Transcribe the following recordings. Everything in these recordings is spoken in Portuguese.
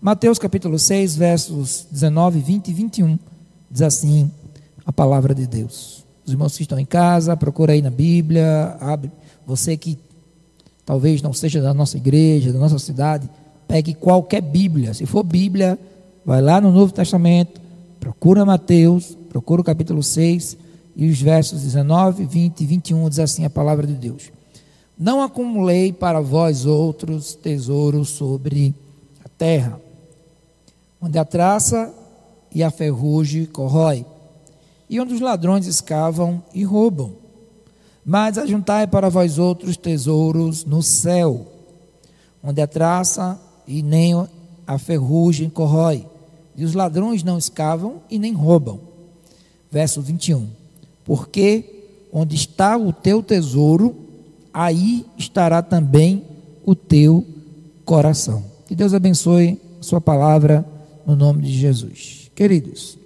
Mateus capítulo 6, versos 19, 20 e 21, diz assim a palavra de Deus. Os irmãos que estão em casa, procura aí na Bíblia, abre. Você que talvez não seja da nossa igreja, da nossa cidade, pegue qualquer Bíblia. Se for Bíblia, vai lá no Novo Testamento, procura Mateus, procura o capítulo 6 e os versos 19, 20 e 21 diz assim a palavra de Deus. Não acumulei para vós outros tesouros sobre a terra, onde a traça e a ferrugem corrói, e onde os ladrões escavam e roubam. Mas ajuntai para vós outros tesouros no céu, onde a traça e nem a ferrugem corrói, e os ladrões não escavam e nem roubam. Verso 21. Porque onde está o teu tesouro, aí estará também o teu coração. Que Deus abençoe sua palavra no nome de Jesus. Queridos,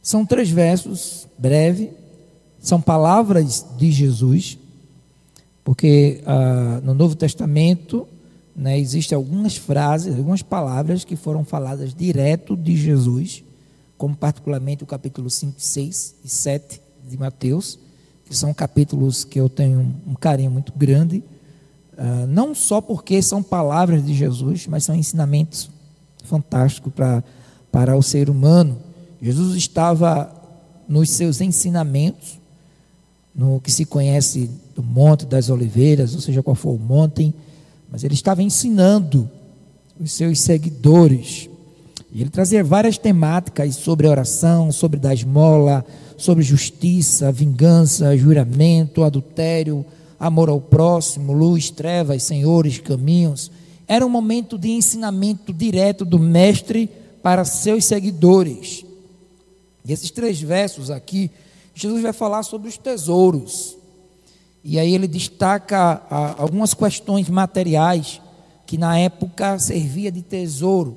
são três versos, breve, são palavras de Jesus, porque ah, no Novo Testamento né, existem algumas frases, algumas palavras que foram faladas direto de Jesus, como particularmente o capítulo 5, 6 e 7 de Mateus, que são capítulos que eu tenho um carinho muito grande, uh, não só porque são palavras de Jesus, mas são ensinamentos fantástico para, para o ser humano. Jesus estava nos seus ensinamentos, no que se conhece do Monte das Oliveiras, ou seja, qual for o monte, mas ele estava ensinando os seus seguidores. E ele trazia várias temáticas sobre oração, sobre dar esmola, sobre justiça, vingança, juramento, adultério, amor ao próximo, luz, trevas, senhores, caminhos. Era um momento de ensinamento direto do Mestre para seus seguidores. E esses três versos aqui, Jesus vai falar sobre os tesouros. E aí ele destaca ah, algumas questões materiais que na época servia de tesouro,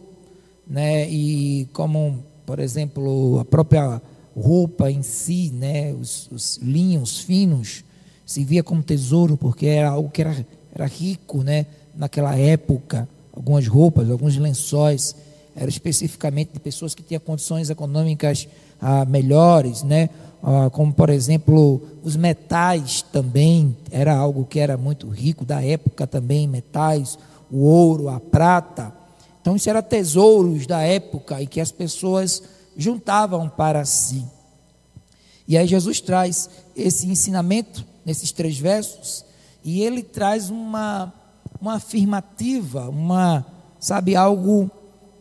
né? E como, por exemplo, a própria roupa em si, né? Os, os linhos finos servia como tesouro porque era algo que era, era rico, né? Naquela época, algumas roupas, alguns lençóis, eram especificamente de pessoas que tinham condições econômicas ah, melhores, né? Ah, como por exemplo os metais também era algo que era muito rico da época também metais o ouro a prata então isso era tesouros da época e que as pessoas juntavam para si e aí Jesus traz esse ensinamento nesses três versos e ele traz uma uma afirmativa, uma, sabe, algo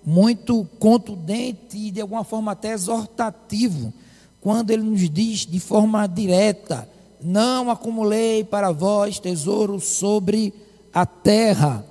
muito contundente e de alguma forma até exortativo, quando ele nos diz de forma direta: Não acumulei para vós tesouros sobre a terra.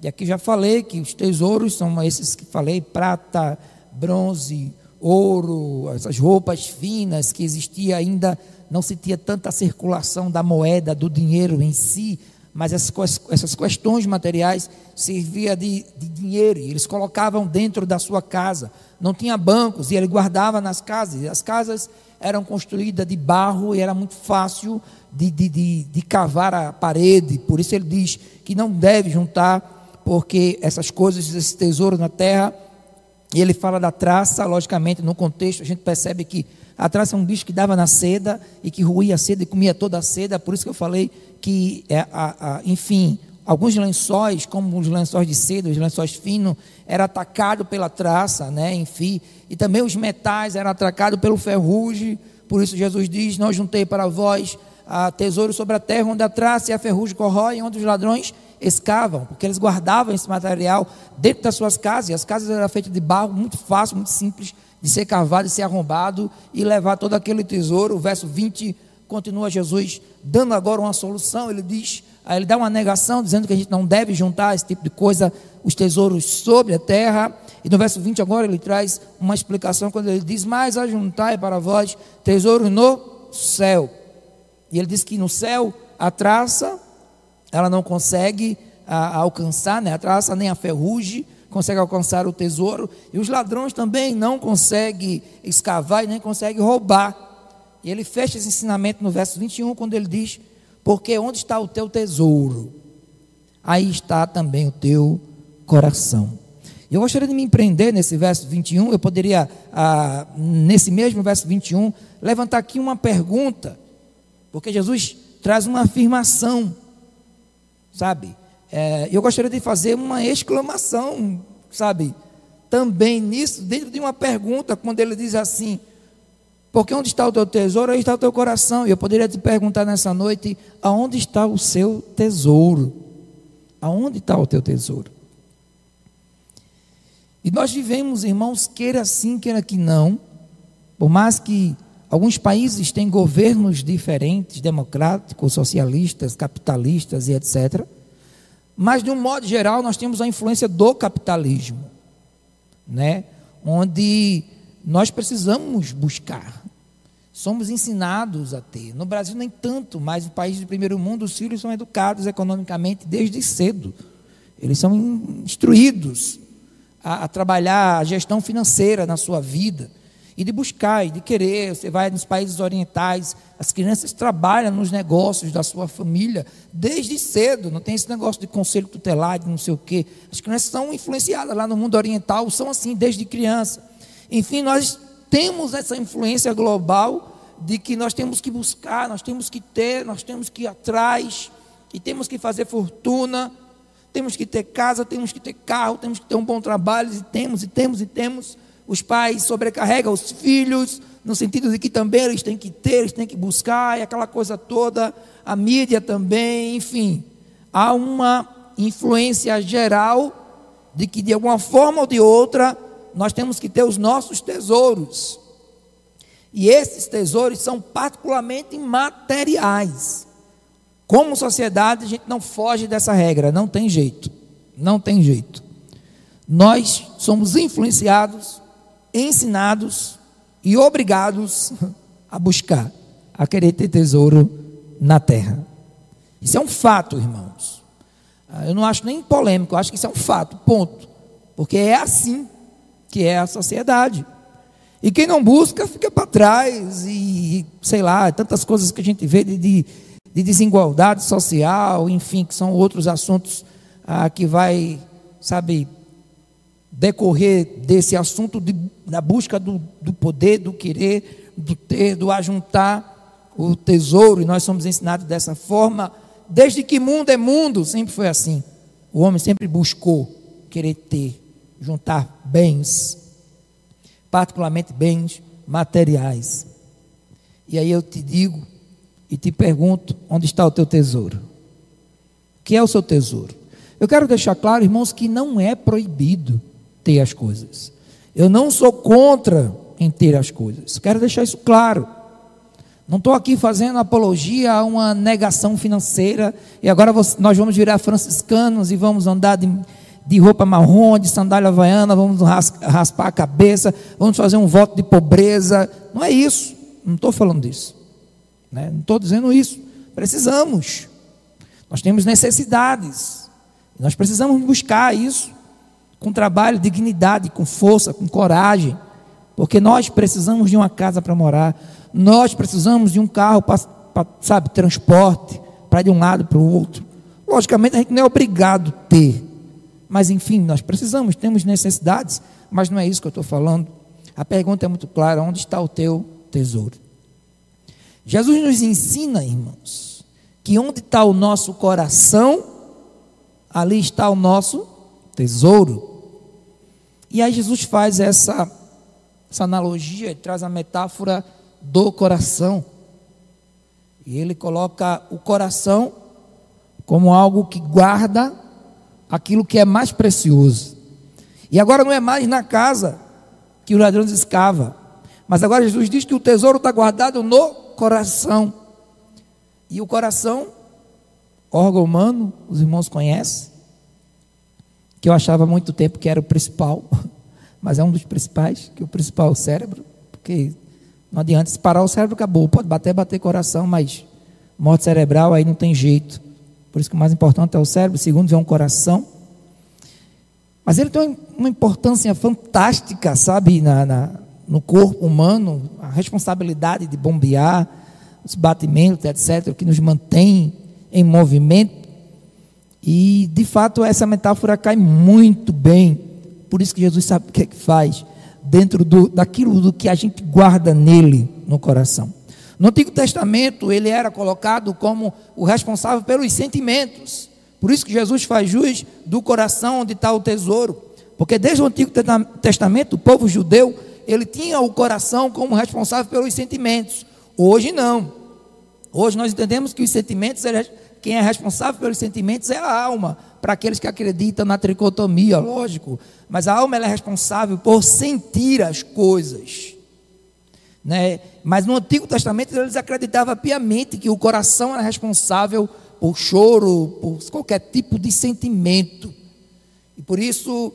E aqui já falei que os tesouros são esses que falei: prata, bronze, ouro, essas roupas finas que existia ainda, não se tinha tanta circulação da moeda, do dinheiro em si, mas essas, questões materiais servia de, de dinheiro, e eles colocavam dentro da sua casa. Não tinha bancos, e ele guardava nas casas. As casas eram construídas de barro e era muito fácil de, de, de, de cavar a parede. Por isso ele diz que não deve juntar, porque essas coisas, esse tesouro na terra. E ele fala da traça, logicamente, no contexto, a gente percebe que a traça é um bicho que dava na seda e que ruía a seda e comia toda a seda, por isso que eu falei que, é, a, a, enfim, alguns lençóis, como os lençóis de seda, os lençóis finos, era atacado pela traça, né, enfim, e também os metais eram atacados pelo ferrugem, por isso Jesus diz, não juntei para vós a tesouro sobre a terra, onde a traça e a ferrugem corroem, onde os ladrões escavam, porque eles guardavam esse material dentro das suas casas, e as casas eram feitas de barro, muito fácil, muito simples, de ser cavado, de ser arrombado e levar todo aquele tesouro. O verso 20 continua Jesus dando agora uma solução. Ele diz, ele dá uma negação, dizendo que a gente não deve juntar esse tipo de coisa, os tesouros sobre a terra. E no verso 20 agora ele traz uma explicação quando ele diz: Mas ajuntai para vós tesouros no céu. E ele diz que no céu a traça, ela não consegue a, a alcançar, né? a traça nem a ferrugem consegue alcançar o tesouro, e os ladrões também não conseguem escavar e nem conseguem roubar. E ele fecha esse ensinamento no verso 21, quando ele diz: Porque onde está o teu tesouro, aí está também o teu coração. Eu gostaria de me empreender nesse verso 21. Eu poderia, ah, nesse mesmo verso 21, levantar aqui uma pergunta, porque Jesus traz uma afirmação, sabe? É, eu gostaria de fazer uma exclamação, sabe? Também nisso, dentro de uma pergunta, quando ele diz assim: Porque onde está o teu tesouro, aí está o teu coração. E eu poderia te perguntar nessa noite: Aonde está o seu tesouro? Aonde está o teu tesouro? E nós vivemos, irmãos, queira sim, queira que não, por mais que alguns países têm governos diferentes, democráticos, socialistas, capitalistas e etc. Mas, de um modo geral, nós temos a influência do capitalismo, né? onde nós precisamos buscar. Somos ensinados a ter. No Brasil, nem tanto, mas no país do primeiro mundo, os filhos são educados economicamente desde cedo. Eles são instruídos a, a trabalhar a gestão financeira na sua vida e de buscar e de querer. Você vai nos países orientais, as crianças trabalham nos negócios da sua família desde cedo. Não tem esse negócio de conselho tutelar, de não sei o quê. As crianças são influenciadas lá no mundo oriental, são assim desde criança. Enfim, nós temos essa influência global de que nós temos que buscar, nós temos que ter, nós temos que ir atrás e temos que fazer fortuna temos que ter casa, temos que ter carro, temos que ter um bom trabalho, e temos, e temos, e temos. Os pais sobrecarregam os filhos, no sentido de que também eles têm que ter, eles têm que buscar, e aquela coisa toda, a mídia também, enfim. Há uma influência geral de que, de alguma forma ou de outra, nós temos que ter os nossos tesouros. E esses tesouros são particularmente materiais. Como sociedade, a gente não foge dessa regra, não tem jeito. Não tem jeito. Nós somos influenciados, ensinados e obrigados a buscar, a querer ter tesouro na terra. Isso é um fato, irmãos. Ah, eu não acho nem polêmico, eu acho que isso é um fato, ponto. Porque é assim que é a sociedade. E quem não busca fica para trás, e sei lá, tantas coisas que a gente vê de, de de desigualdade social, enfim, que são outros assuntos ah, que vai, sabe, decorrer desse assunto de, da busca do, do poder, do querer, do ter, do ajuntar o tesouro, e nós somos ensinados dessa forma, desde que mundo é mundo, sempre foi assim. O homem sempre buscou querer ter, juntar bens, particularmente bens materiais. E aí eu te digo, e te pergunto: onde está o teu tesouro? O que é o seu tesouro? Eu quero deixar claro, irmãos, que não é proibido ter as coisas. Eu não sou contra em ter as coisas. Quero deixar isso claro. Não estou aqui fazendo apologia a uma negação financeira e agora nós vamos virar franciscanos e vamos andar de, de roupa marrom, de sandália havaiana, vamos raspar a cabeça, vamos fazer um voto de pobreza. Não é isso. Não estou falando disso. Né? Não estou dizendo isso. Precisamos. Nós temos necessidades. Nós precisamos buscar isso com trabalho, dignidade, com força, com coragem. Porque nós precisamos de uma casa para morar. Nós precisamos de um carro para, sabe, transporte, para ir de um lado para o outro. Logicamente, a gente não é obrigado a ter. Mas, enfim, nós precisamos, temos necessidades. Mas não é isso que eu estou falando. A pergunta é muito clara: onde está o teu tesouro? Jesus nos ensina, irmãos, que onde está o nosso coração, ali está o nosso tesouro. E aí Jesus faz essa, essa analogia, traz a metáfora do coração. E ele coloca o coração como algo que guarda aquilo que é mais precioso. E agora não é mais na casa que o ladrão escava, mas agora Jesus diz que o tesouro está guardado no coração. E o coração, órgão humano, os irmãos conhecem, que eu achava há muito tempo que era o principal, mas é um dos principais, que o principal é o cérebro, porque não adianta, se parar o cérebro acabou, pode bater, bater coração, mas morte cerebral aí não tem jeito. Por isso que o mais importante é o cérebro, segundo é um coração. Mas ele tem uma importância fantástica, sabe, na, na no corpo humano, a responsabilidade de bombear, os batimentos, etc., que nos mantém em movimento. E, de fato, essa metáfora cai muito bem Por isso que Jesus sabe o que, é que faz dentro do, daquilo do que a gente guarda nele no coração. No Antigo Testamento, ele era colocado como o responsável pelos sentimentos. Por isso que Jesus faz jus do coração onde está o tesouro. Porque desde o Antigo Testamento, o povo judeu, ele tinha o coração como responsável pelos sentimentos. Hoje não. Hoje nós entendemos que os sentimentos, quem é responsável pelos sentimentos é a alma. Para aqueles que acreditam na tricotomia, lógico. Mas a alma é responsável por sentir as coisas. Né? Mas no Antigo Testamento eles acreditavam piamente que o coração era responsável por choro, por qualquer tipo de sentimento. E por isso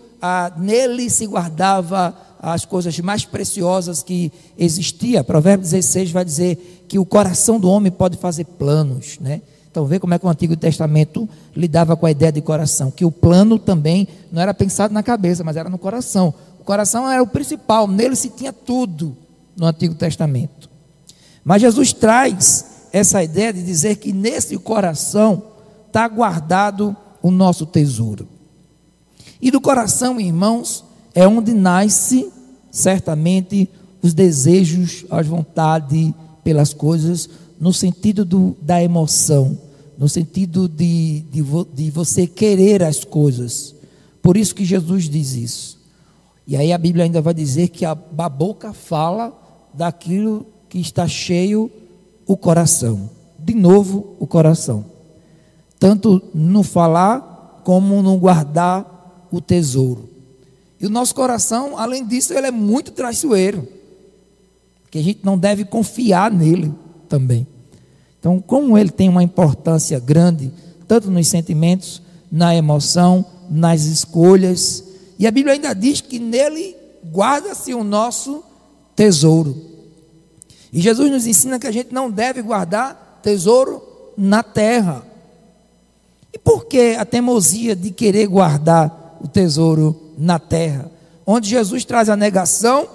nele se guardava as coisas mais preciosas que existia. Provérbios 16 vai dizer que o coração do homem pode fazer planos, né? Então vê como é que o Antigo Testamento lidava com a ideia de coração, que o plano também não era pensado na cabeça, mas era no coração. O coração era o principal, nele se tinha tudo no Antigo Testamento. Mas Jesus traz essa ideia de dizer que nesse coração está guardado o nosso tesouro. E do coração, irmãos, é onde nasce certamente os desejos, as vontades pelas coisas, no sentido do, da emoção, no sentido de, de, de você querer as coisas. Por isso que Jesus diz isso. E aí a Bíblia ainda vai dizer que a, a boca fala daquilo que está cheio o coração. De novo, o coração. Tanto no falar como no guardar o tesouro. E o nosso coração, além disso, ele é muito traiçoeiro. Que a gente não deve confiar nele também. Então, como ele tem uma importância grande, tanto nos sentimentos, na emoção, nas escolhas, e a Bíblia ainda diz que nele guarda-se o nosso tesouro. E Jesus nos ensina que a gente não deve guardar tesouro na terra. E por que a teimosia de querer guardar o tesouro na terra? Onde Jesus traz a negação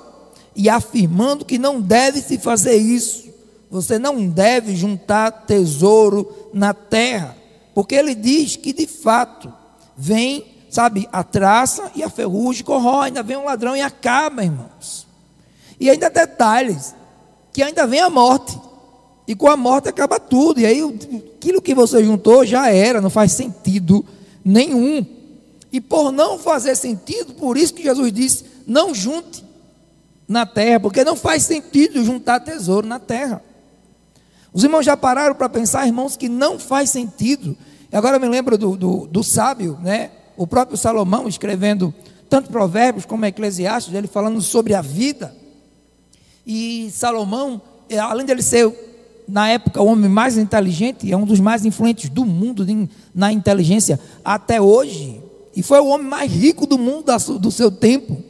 e afirmando que não deve se fazer isso. Você não deve juntar tesouro na terra, porque ele diz que de fato vem, sabe, a traça e a ferrugem corrói, ainda vem um ladrão e acaba, irmãos. E ainda detalhes, que ainda vem a morte. E com a morte acaba tudo. E aí aquilo que você juntou já era, não faz sentido nenhum. E por não fazer sentido, por isso que Jesus disse: não junte na terra, porque não faz sentido juntar tesouro na terra. Os irmãos já pararam para pensar, irmãos, que não faz sentido. E agora eu me lembro do, do, do sábio, né? o próprio Salomão escrevendo tanto Provérbios como Eclesiastes, ele falando sobre a vida. E Salomão, é, além de ele ser, na época, o homem mais inteligente, é um dos mais influentes do mundo na inteligência até hoje. E foi o homem mais rico do mundo do seu tempo,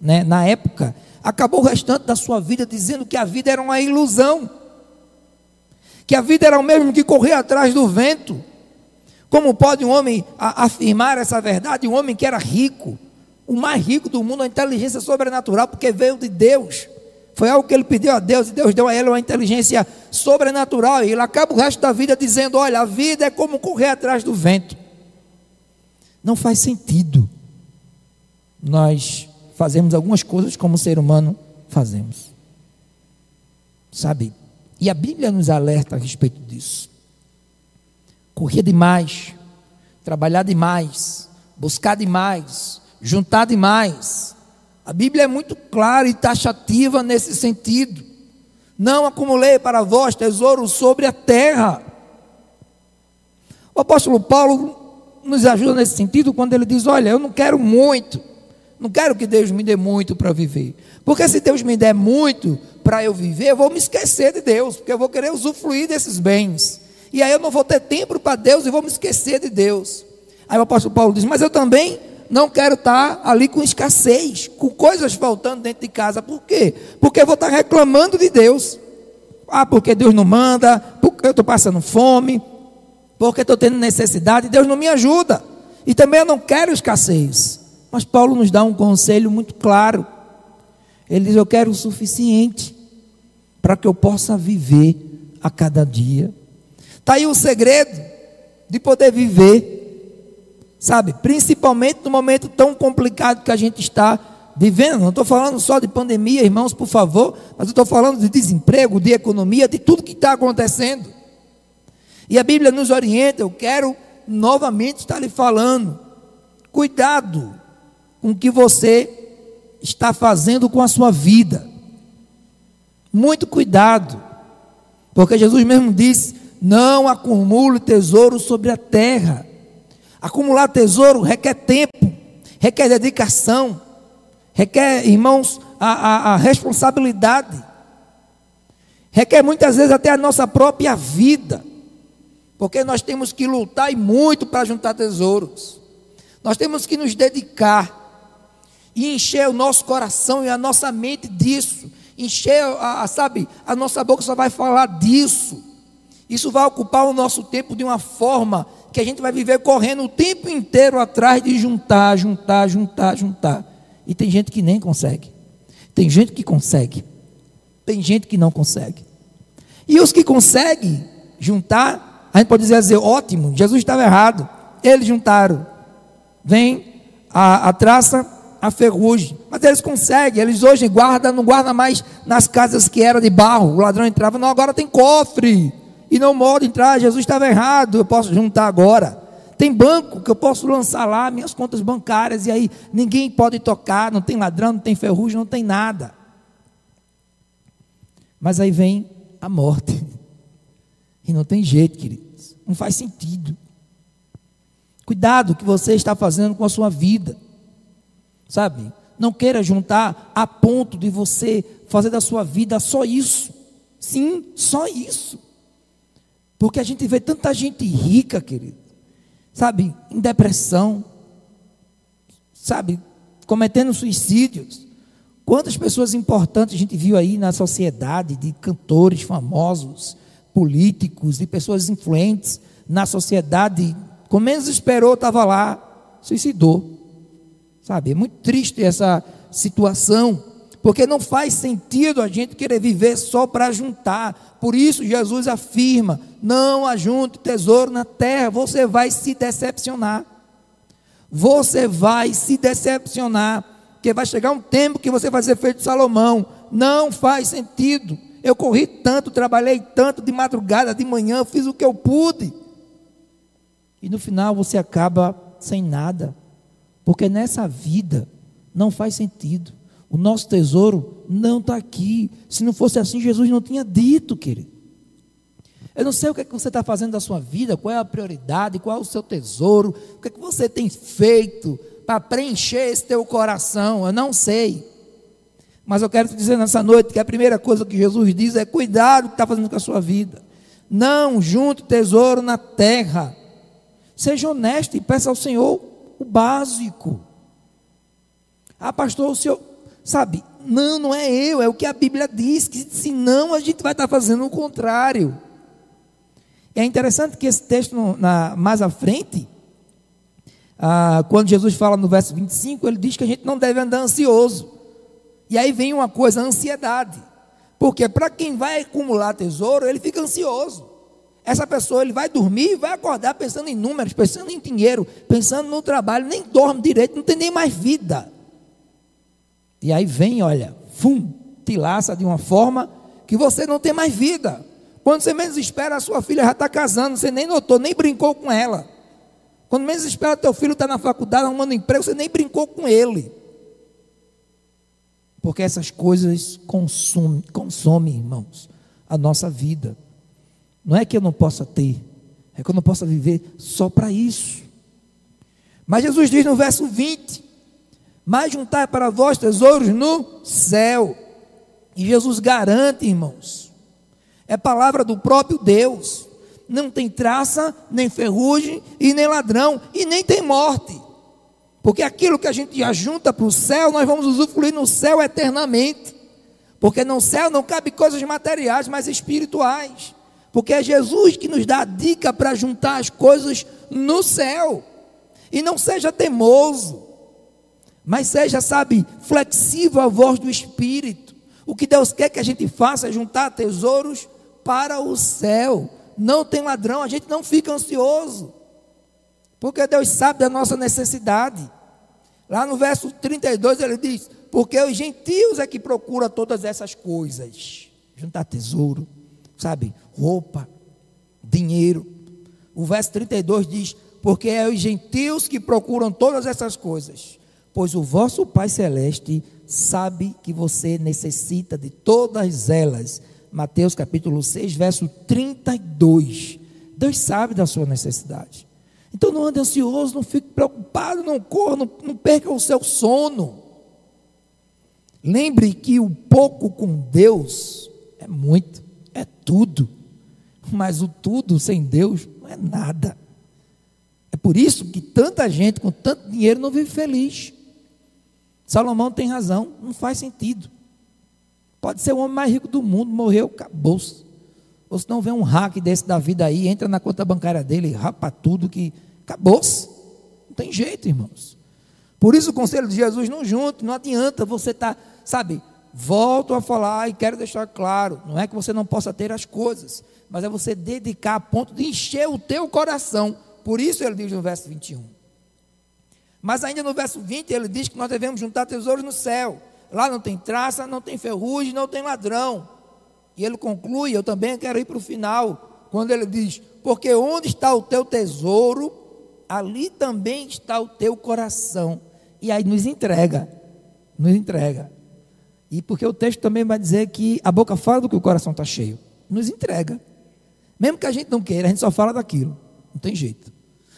né, na época. Acabou o restante da sua vida dizendo que a vida era uma ilusão. Que a vida era o mesmo que correr atrás do vento. Como pode um homem afirmar essa verdade? Um homem que era rico, o mais rico do mundo, a inteligência sobrenatural, porque veio de Deus. Foi algo que ele pediu a Deus e Deus deu a ele uma inteligência sobrenatural. E ele acaba o resto da vida dizendo: Olha, a vida é como correr atrás do vento. Não faz sentido nós fazemos algumas coisas como o ser humano fazemos. Sabe? E a Bíblia nos alerta a respeito disso. Correr demais, trabalhar demais, buscar demais, juntar demais a Bíblia é muito clara e taxativa nesse sentido. Não acumulei para vós tesouro sobre a terra. O apóstolo Paulo nos ajuda nesse sentido quando ele diz: Olha, eu não quero muito, não quero que Deus me dê muito para viver. Porque se Deus me der muito para eu viver, eu vou me esquecer de Deus, porque eu vou querer usufruir desses bens. E aí eu não vou ter tempo para Deus e vou me esquecer de Deus. Aí o apóstolo Paulo diz: Mas eu também não quero estar ali com escassez, com coisas faltando dentro de casa. Por quê? Porque eu vou estar reclamando de Deus. Ah, porque Deus não manda, porque eu estou passando fome, porque estou tendo necessidade, Deus não me ajuda. E também eu não quero escassez. Mas Paulo nos dá um conselho muito claro. Ele diz: Eu quero o suficiente para que eu possa viver a cada dia. Está aí o segredo de poder viver sabe? Principalmente no momento tão complicado que a gente está vivendo. Não estou falando só de pandemia, irmãos, por favor, mas estou falando de desemprego, de economia, de tudo que está acontecendo. E a Bíblia nos orienta, eu quero novamente estar lhe falando. Cuidado com o que você está fazendo com a sua vida. Muito cuidado. Porque Jesus mesmo disse: não acumule tesouro sobre a terra. Acumular tesouro requer tempo, requer dedicação, requer, irmãos, a, a, a responsabilidade, requer muitas vezes até a nossa própria vida, porque nós temos que lutar e muito para juntar tesouros, nós temos que nos dedicar e encher o nosso coração e a nossa mente disso, encher, a, a, sabe, a nossa boca só vai falar disso. Isso vai ocupar o nosso tempo de uma forma que a gente vai viver correndo o tempo inteiro atrás de juntar, juntar, juntar, juntar. E tem gente que nem consegue. Tem gente que consegue. Tem gente que não consegue. E os que conseguem juntar, a gente pode dizer, dizer ótimo, Jesus estava errado. Eles juntaram. Vem a, a traça, a ferrugem. Mas eles conseguem, eles hoje guardam, não guardam mais nas casas que era de barro. O ladrão entrava, não, agora tem cofre e não modo entrar, Jesus estava errado, eu posso juntar agora. Tem banco que eu posso lançar lá minhas contas bancárias e aí ninguém pode tocar, não tem ladrão, não tem ferrugem, não tem nada. Mas aí vem a morte. E não tem jeito, queridos. Não faz sentido. Cuidado o que você está fazendo com a sua vida. Sabe? Não queira juntar a ponto de você fazer da sua vida só isso. Sim, só isso. Porque a gente vê tanta gente rica, querido, sabe, em depressão, sabe, cometendo suicídios. Quantas pessoas importantes a gente viu aí na sociedade, de cantores famosos, políticos, de pessoas influentes na sociedade, com menos esperou, estava lá, suicidou. Sabe, é muito triste essa situação. Porque não faz sentido a gente querer viver só para juntar. Por isso Jesus afirma: não ajunte tesouro na terra, você vai se decepcionar. Você vai se decepcionar, porque vai chegar um tempo que você vai ser feito Salomão. Não faz sentido. Eu corri tanto, trabalhei tanto de madrugada, de manhã, fiz o que eu pude. E no final você acaba sem nada. Porque nessa vida não faz sentido. O nosso tesouro não está aqui. Se não fosse assim, Jesus não tinha dito, querido. Eu não sei o que, é que você está fazendo da sua vida, qual é a prioridade, qual é o seu tesouro, o que, é que você tem feito para preencher esse teu coração. Eu não sei. Mas eu quero te dizer nessa noite que a primeira coisa que Jesus diz é cuidado o que está fazendo com a sua vida. Não junte tesouro na terra. Seja honesto e peça ao Senhor o básico. Ah, pastor, o senhor, Sabe? Não, não é eu, é o que a Bíblia diz, que senão a gente vai estar fazendo o contrário. É interessante que esse texto, na, mais à frente, ah, quando Jesus fala no verso 25, ele diz que a gente não deve andar ansioso. E aí vem uma coisa, a ansiedade. Porque para quem vai acumular tesouro, ele fica ansioso. Essa pessoa ele vai dormir e vai acordar pensando em números, pensando em dinheiro, pensando no trabalho, nem dorme direito, não tem nem mais vida. E aí vem, olha, fum, te laça de uma forma que você não tem mais vida. Quando você menos espera, a sua filha já está casando, você nem notou, nem brincou com ela. Quando menos espera, teu filho está na faculdade, arrumando emprego, você nem brincou com ele. Porque essas coisas consomem, consomem, irmãos, a nossa vida. Não é que eu não possa ter, é que eu não possa viver só para isso. Mas Jesus diz no verso 20: mas juntar para vós tesouros no céu. E Jesus garante, irmãos, é palavra do próprio Deus. Não tem traça, nem ferrugem, e nem ladrão, e nem tem morte. Porque aquilo que a gente ajunta para o céu, nós vamos usufruir no céu eternamente. Porque no céu não cabe coisas materiais, mas espirituais. Porque é Jesus que nos dá a dica para juntar as coisas no céu. E não seja teimoso mas seja, sabe, flexível à voz do Espírito. O que Deus quer que a gente faça é juntar tesouros para o céu. Não tem ladrão, a gente não fica ansioso. Porque Deus sabe da nossa necessidade. Lá no verso 32 ele diz: Porque os gentios é que procuram todas essas coisas. Juntar tesouro, sabe? Roupa, dinheiro. O verso 32 diz: Porque é os gentios que procuram todas essas coisas. Pois o vosso Pai Celeste sabe que você necessita de todas elas. Mateus capítulo 6, verso 32. Deus sabe da sua necessidade. Então não ande ansioso, não fique preocupado, não corra, não, não perca o seu sono. Lembre que o pouco com Deus é muito, tudo. Mas o tudo sem Deus não é nada. É por isso que tanta gente com tanto dinheiro não vive feliz. Salomão tem razão, não faz sentido. Pode ser o homem mais rico do mundo, morreu, acabou-se. Ou se não vem um hack desse da vida aí, entra na conta bancária dele, rapa tudo que acabou-se. Não tem jeito, irmãos. Por isso o conselho de Jesus não junte, não adianta você estar, tá, sabe, volto a falar e quero deixar claro, não é que você não possa ter as coisas, mas é você dedicar a ponto de encher o teu coração. Por isso ele diz no verso 21. Mas ainda no verso 20 ele diz que nós devemos juntar tesouros no céu. Lá não tem traça, não tem ferrugem, não tem ladrão. E ele conclui, eu também quero ir para o final, quando ele diz: Porque onde está o teu tesouro, ali também está o teu coração. E aí nos entrega, nos entrega. E porque o texto também vai dizer que a boca fala do que o coração está cheio. Nos entrega. Mesmo que a gente não queira, a gente só fala daquilo. Não tem jeito.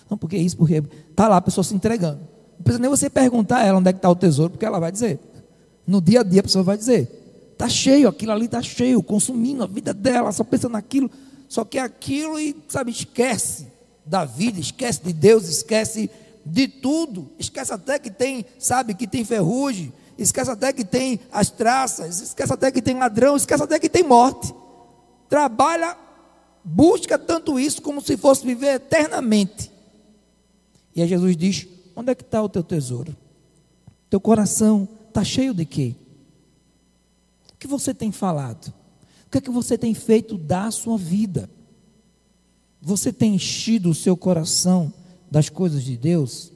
Não, porque isso, porque está lá a pessoa se entregando. Não precisa nem você perguntar a ela onde é que está o tesouro, porque ela vai dizer. No dia a dia a pessoa vai dizer. Está cheio, aquilo ali está cheio, consumindo a vida dela, só pensa naquilo, só quer aquilo e, sabe, esquece da vida, esquece de Deus, esquece de tudo. Esquece até que tem, sabe, que tem ferrugem, esquece até que tem as traças, esquece até que tem ladrão, esquece até que tem morte. Trabalha, busca tanto isso como se fosse viver eternamente. E aí Jesus diz: Onde é que está o teu tesouro? Teu coração está cheio de quê? O que você tem falado? O que é que você tem feito da sua vida? Você tem enchido o seu coração das coisas de Deus?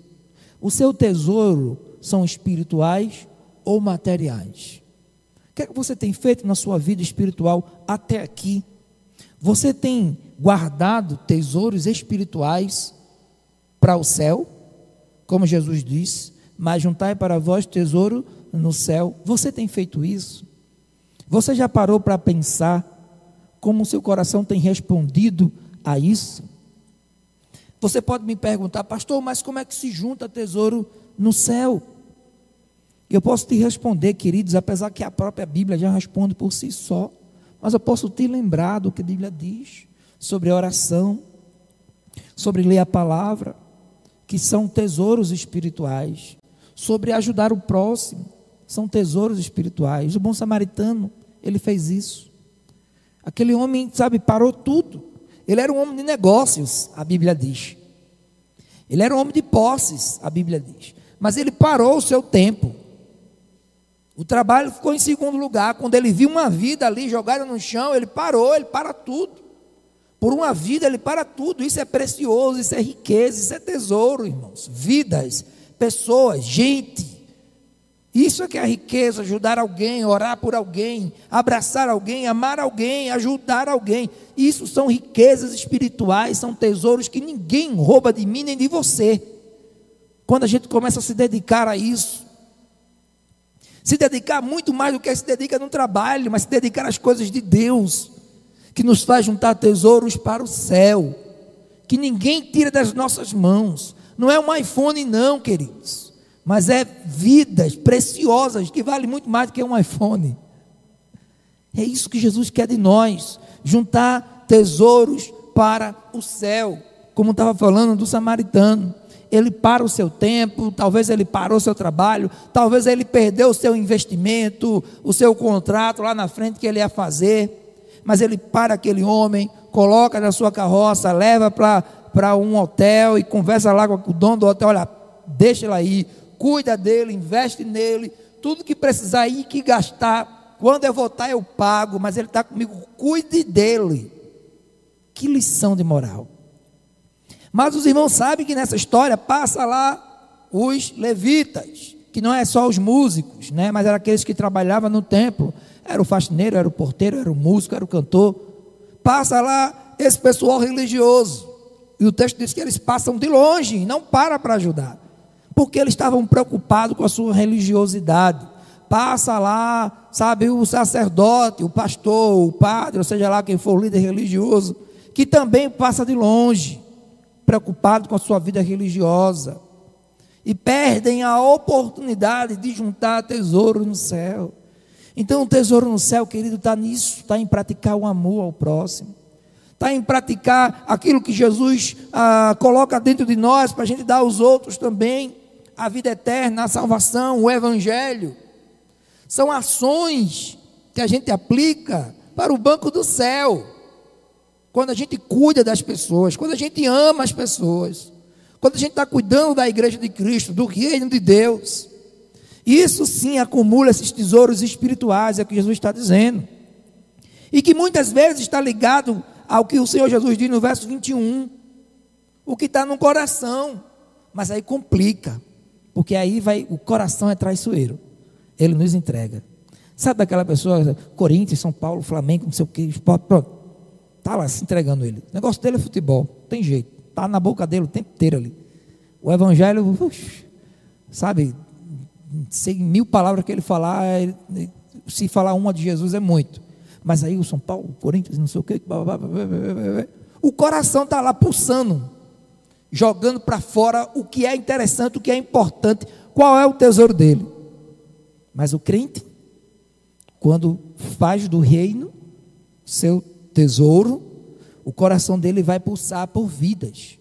O seu tesouro são espirituais ou materiais? O que é que você tem feito na sua vida espiritual até aqui? Você tem guardado tesouros espirituais para o céu, como Jesus disse, mas juntai para vós tesouro no céu. Você tem feito isso? Você já parou para pensar como o seu coração tem respondido a isso? Você pode me perguntar, pastor, mas como é que se junta tesouro no céu? Eu posso te responder, queridos, apesar que a própria Bíblia já responde por si só, mas eu posso te lembrar do que a Bíblia diz sobre oração, sobre ler a palavra, que são tesouros espirituais, sobre ajudar o próximo, são tesouros espirituais. O bom samaritano, ele fez isso. Aquele homem, sabe, parou tudo. Ele era um homem de negócios, a Bíblia diz. Ele era um homem de posses, a Bíblia diz. Mas ele parou o seu tempo. O trabalho ficou em segundo lugar. Quando ele viu uma vida ali jogada no chão, ele parou, ele para tudo. Por uma vida ele para tudo. Isso é precioso, isso é riqueza, isso é tesouro, irmãos. Vidas, pessoas, gente. Isso é que é a riqueza, ajudar alguém, orar por alguém, abraçar alguém, amar alguém, ajudar alguém. Isso são riquezas espirituais, são tesouros que ninguém rouba de mim nem de você. Quando a gente começa a se dedicar a isso, se dedicar muito mais do que se dedica no trabalho, mas se dedicar às coisas de Deus que nos faz juntar tesouros para o céu, que ninguém tira das nossas mãos. Não é um iPhone, não, queridos, mas é vidas preciosas que vale muito mais do que um iPhone. É isso que Jesus quer de nós: juntar tesouros para o céu, como estava falando do samaritano. Ele para o seu tempo, talvez ele parou o seu trabalho, talvez ele perdeu o seu investimento, o seu contrato lá na frente que ele ia fazer mas ele para aquele homem, coloca na sua carroça, leva para um hotel e conversa lá com o dono do hotel, olha, deixa ele aí, cuida dele, investe nele, tudo que precisar ir, que gastar, quando eu voltar eu pago, mas ele está comigo, cuide dele. Que lição de moral. Mas os irmãos sabem que nessa história passa lá os levitas, que não é só os músicos, né? mas eram aqueles que trabalhavam no templo. Era o faxineiro, era o porteiro, era o músico, era o cantor. Passa lá esse pessoal religioso. E o texto diz que eles passam de longe, não para para ajudar. Porque eles estavam preocupados com a sua religiosidade. Passa lá, sabe, o sacerdote, o pastor, o padre, ou seja lá quem for o líder religioso, que também passa de longe, preocupado com a sua vida religiosa. E perdem a oportunidade de juntar tesouro no céu. Então, o tesouro no céu, querido, está nisso, está em praticar o amor ao próximo está em praticar aquilo que Jesus ah, coloca dentro de nós para a gente dar aos outros também a vida eterna, a salvação, o Evangelho. São ações que a gente aplica para o banco do céu. Quando a gente cuida das pessoas, quando a gente ama as pessoas, quando a gente está cuidando da igreja de Cristo, do reino de Deus. Isso sim acumula esses tesouros espirituais, é o que Jesus está dizendo. E que muitas vezes está ligado ao que o Senhor Jesus diz no verso 21. O que está no coração. Mas aí complica. Porque aí vai, o coração é traiçoeiro. Ele nos entrega. Sabe daquela pessoa, Corinthians, São Paulo, Flamengo, não sei o que, pronto. Está lá se entregando ele. O negócio dele é futebol, tem jeito. Está na boca dele o tempo inteiro ali. O evangelho, sabe, sei mil palavras que ele falar, se falar uma de Jesus é muito. Mas aí o São Paulo, o Corinthians, não sei o quê. O coração está lá pulsando, jogando para fora o que é interessante, o que é importante, qual é o tesouro dele. Mas o crente, quando faz do reino seu tesouro, o coração dele vai pulsar por vidas.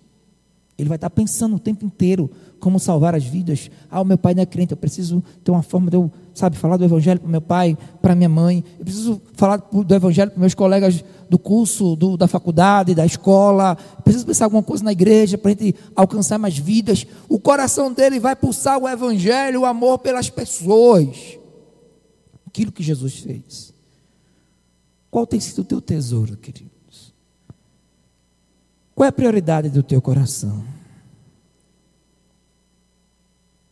Ele vai estar pensando o tempo inteiro como salvar as vidas. Ah, o meu pai não é crente, eu preciso ter uma forma de eu, sabe, falar do evangelho para meu pai, para minha mãe. Eu preciso falar do evangelho para meus colegas do curso, do, da faculdade, da escola. Eu preciso pensar alguma coisa na igreja para a gente alcançar mais vidas. O coração dele vai pulsar o evangelho, o amor pelas pessoas. Aquilo que Jesus fez. Qual tem sido o teu tesouro, queridos? Qual é a prioridade do teu coração?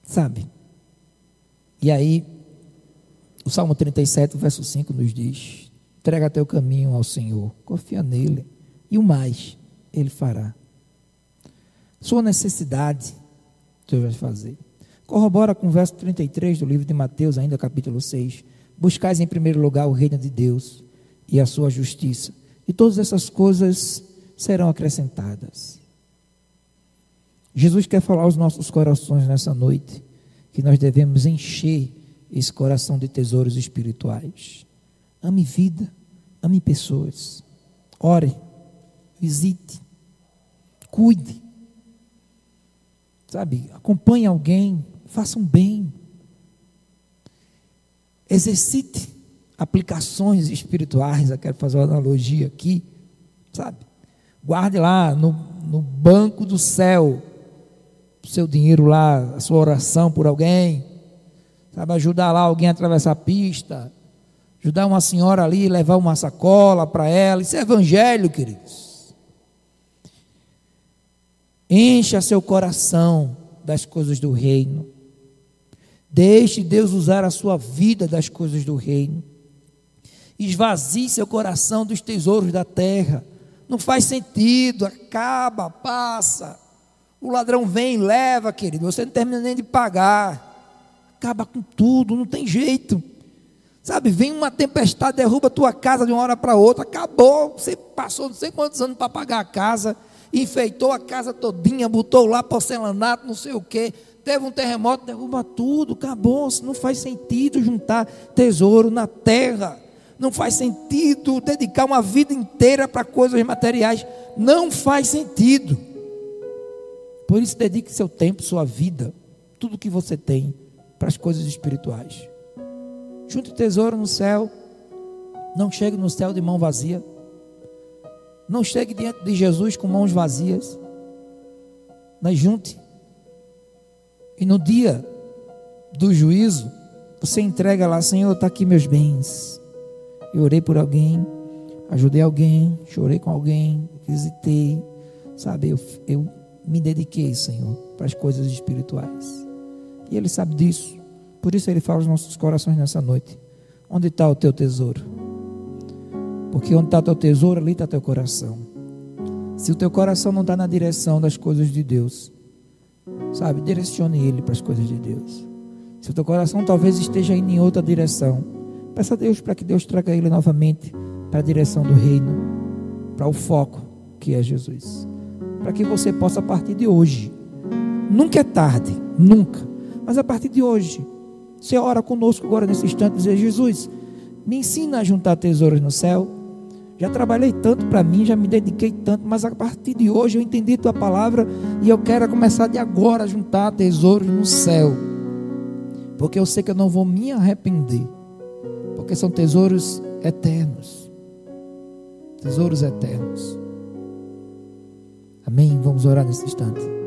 Sabe? E aí, o Salmo 37, verso 5 nos diz: entrega teu caminho ao Senhor, confia nele, e o mais ele fará. Sua necessidade, Deus vai fazer. Corrobora com o verso 33 do livro de Mateus, ainda capítulo 6. Buscais em primeiro lugar o reino de Deus e a sua justiça, e todas essas coisas serão acrescentadas. Jesus quer falar aos nossos corações nessa noite que nós devemos encher esse coração de tesouros espirituais. Ame vida, ame pessoas. Ore, visite, cuide. Sabe, acompanhe alguém, faça um bem. Exercite aplicações espirituais, eu quero fazer uma analogia aqui, sabe? Guarde lá no, no banco do céu seu dinheiro lá, a sua oração por alguém, sabe, ajudar lá alguém a atravessar a pista, ajudar uma senhora ali, levar uma sacola para ela, isso é evangelho, queridos. Encha seu coração das coisas do reino. Deixe Deus usar a sua vida das coisas do reino. Esvazie seu coração dos tesouros da terra. Não faz sentido, acaba, passa. O ladrão vem leva, querido. Você não termina nem de pagar. Acaba com tudo, não tem jeito. Sabe, vem uma tempestade, derruba a tua casa de uma hora para outra. Acabou. Você passou não sei quantos anos para pagar a casa. Enfeitou a casa todinha, botou lá porcelanato, não sei o quê. Teve um terremoto, derruba tudo. Acabou. Não faz sentido juntar tesouro na terra. Não faz sentido dedicar uma vida inteira para coisas materiais. Não faz sentido. Por isso, dedique seu tempo, sua vida, tudo que você tem para as coisas espirituais. Junte tesouro no céu. Não chegue no céu de mão vazia. Não chegue diante de Jesus com mãos vazias. Mas junte. E no dia do juízo, você entrega lá, Senhor, está aqui meus bens. Eu orei por alguém, ajudei alguém, chorei com alguém, visitei, sabe? Eu, eu me dediquei, Senhor, para as coisas espirituais. E Ele sabe disso. Por isso Ele fala aos nossos corações nessa noite: Onde está o teu tesouro? Porque onde está o teu tesouro, ali está teu coração. Se o teu coração não está na direção das coisas de Deus, sabe, direcione ele para as coisas de Deus. Se o teu coração talvez esteja indo em outra direção, peça a Deus para que Deus traga ele novamente para a direção do reino, para o foco que é Jesus. Para que você possa, a partir de hoje, nunca é tarde, nunca, mas a partir de hoje, você ora conosco agora nesse instante, dizer: Jesus, me ensina a juntar tesouros no céu. Já trabalhei tanto para mim, já me dediquei tanto, mas a partir de hoje eu entendi tua palavra e eu quero começar de agora a juntar tesouros no céu. Porque eu sei que eu não vou me arrepender. Porque são tesouros eternos. Tesouros eternos. Amém? Vamos orar nesse instante.